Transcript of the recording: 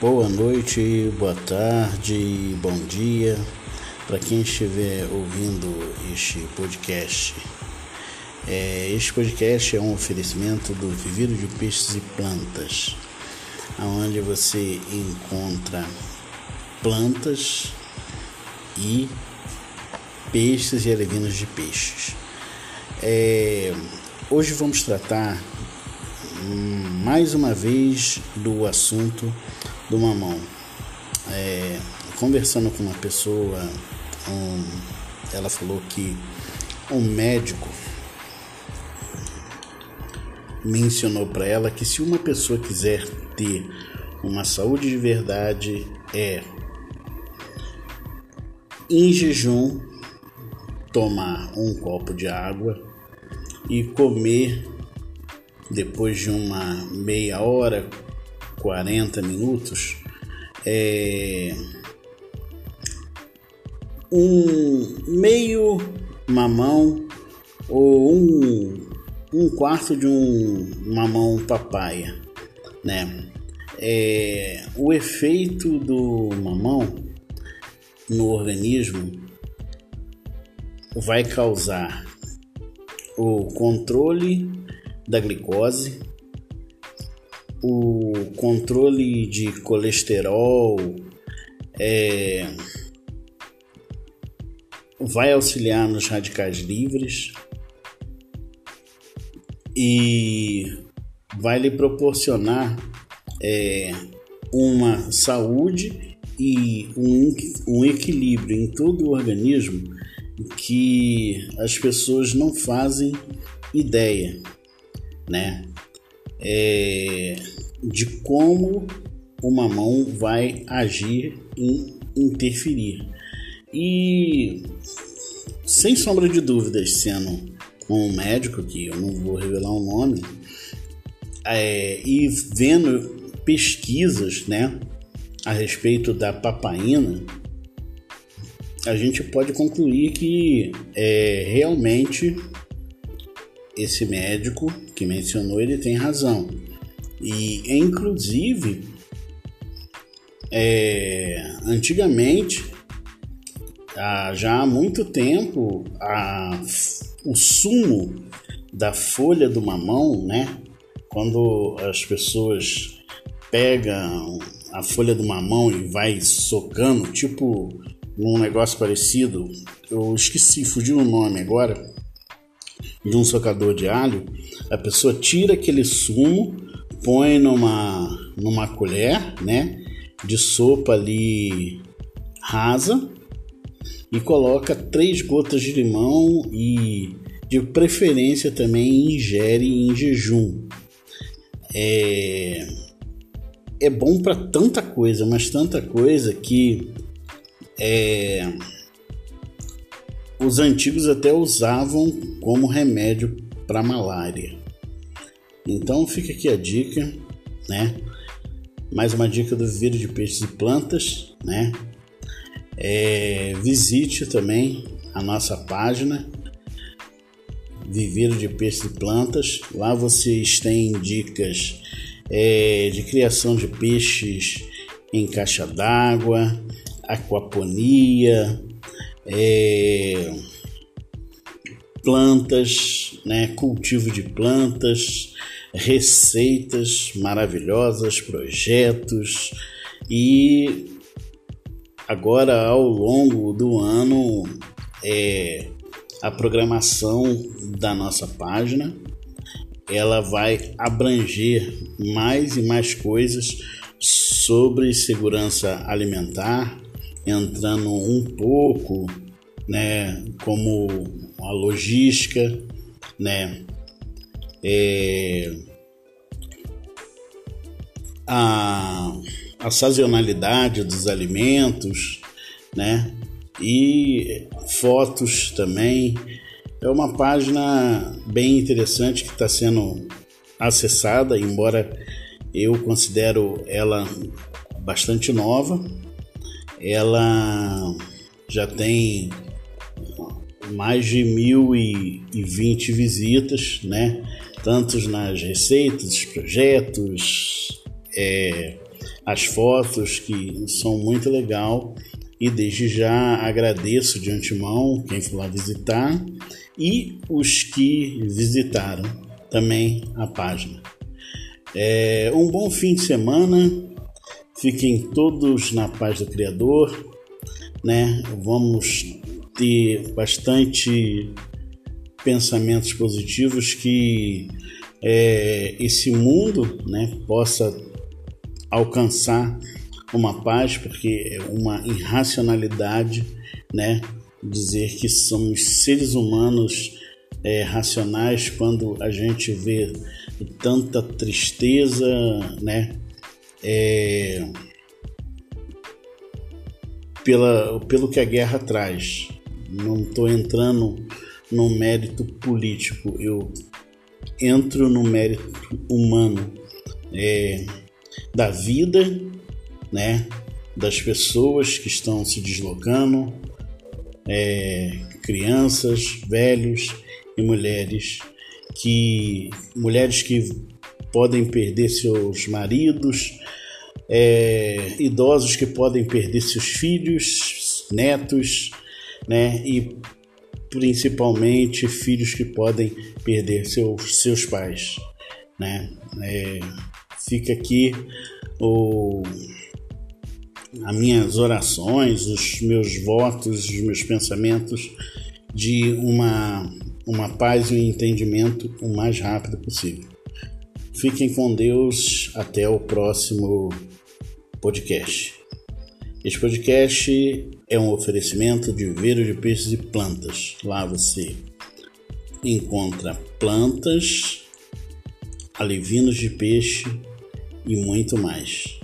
Boa noite, boa tarde, bom dia para quem estiver ouvindo este podcast. É, este podcast é um oferecimento do Viveiro de Peixes e Plantas, onde você encontra plantas e peixes e alevinos de peixes. É, hoje vamos tratar mais uma vez do assunto do mamão. É, conversando com uma pessoa, um, ela falou que um médico mencionou para ela que se uma pessoa quiser ter uma saúde de verdade é em jejum tomar um copo de água e comer depois de uma meia hora, 40 minutos, é, um meio mamão ou um, um quarto de um mamão papaya, né? É, o efeito do mamão no organismo vai causar o controle da glicose, o controle de colesterol, é, vai auxiliar nos radicais livres e vai lhe proporcionar é, uma saúde e um, um equilíbrio em todo o organismo que as pessoas não fazem ideia né? É, de como o mamão vai agir e interferir. E sem sombra de dúvidas, sendo um médico, que eu não vou revelar o nome, é, e vendo pesquisas né, a respeito da papaina, a gente pode concluir que é, realmente esse médico que mencionou, ele tem razão. E, inclusive, é, antigamente, já há muito tempo, a, o sumo da folha do mamão, né? Quando as pessoas pegam a folha do mamão e vai socando, tipo um negócio parecido, eu esqueci, fugiu o nome agora, de um socador de alho, a pessoa tira aquele sumo, põe numa, numa colher, né, de sopa ali rasa e coloca três gotas de limão e de preferência também ingere em jejum. É, é bom para tanta coisa, mas tanta coisa que é, os antigos até usavam como remédio para malária. Então fica aqui a dica, né? Mais uma dica do Viveiro de Peixes e Plantas, né? É, visite também a nossa página Viveiro de Peixes e Plantas. Lá vocês têm dicas é, de criação de peixes em caixa d'água, aquaponia, é, plantas, né, cultivo de plantas, receitas maravilhosas, projetos. E agora ao longo do ano é, a programação da nossa página ela vai abranger mais e mais coisas sobre segurança alimentar, entrando um pouco, né, como a logística, né, é, a, a sazonalidade dos alimentos, né, e fotos também. É uma página bem interessante que está sendo acessada, embora eu considero ela bastante nova, ela já tem mais de 1020 visitas, né? Tanto nas receitas, projetos, é, as fotos que são muito legal e desde já agradeço de antemão quem foi lá visitar e os que visitaram também a página. É, um bom fim de semana, fiquem todos na paz do Criador, né? Vamos ter bastante pensamentos positivos que é, esse mundo né, possa alcançar uma paz, porque é uma irracionalidade, né? Dizer que somos seres humanos é, racionais quando a gente vê tanta tristeza, né? É, pela, pelo que a guerra traz. Não estou entrando no mérito político, eu entro no mérito humano é, da vida, né? Das pessoas que estão se deslocando, é, crianças, velhos e mulheres que mulheres que podem perder seus maridos, é, idosos que podem perder seus filhos, netos, né? E principalmente filhos que podem perder seus, seus pais, né? É, fica aqui o, as minhas orações, os meus votos, os meus pensamentos de uma, uma paz e um entendimento o mais rápido possível. Fiquem com Deus. Até o próximo podcast. Este podcast é um oferecimento de viveiro de peixes e plantas. Lá você encontra plantas, alevinos de peixe e muito mais.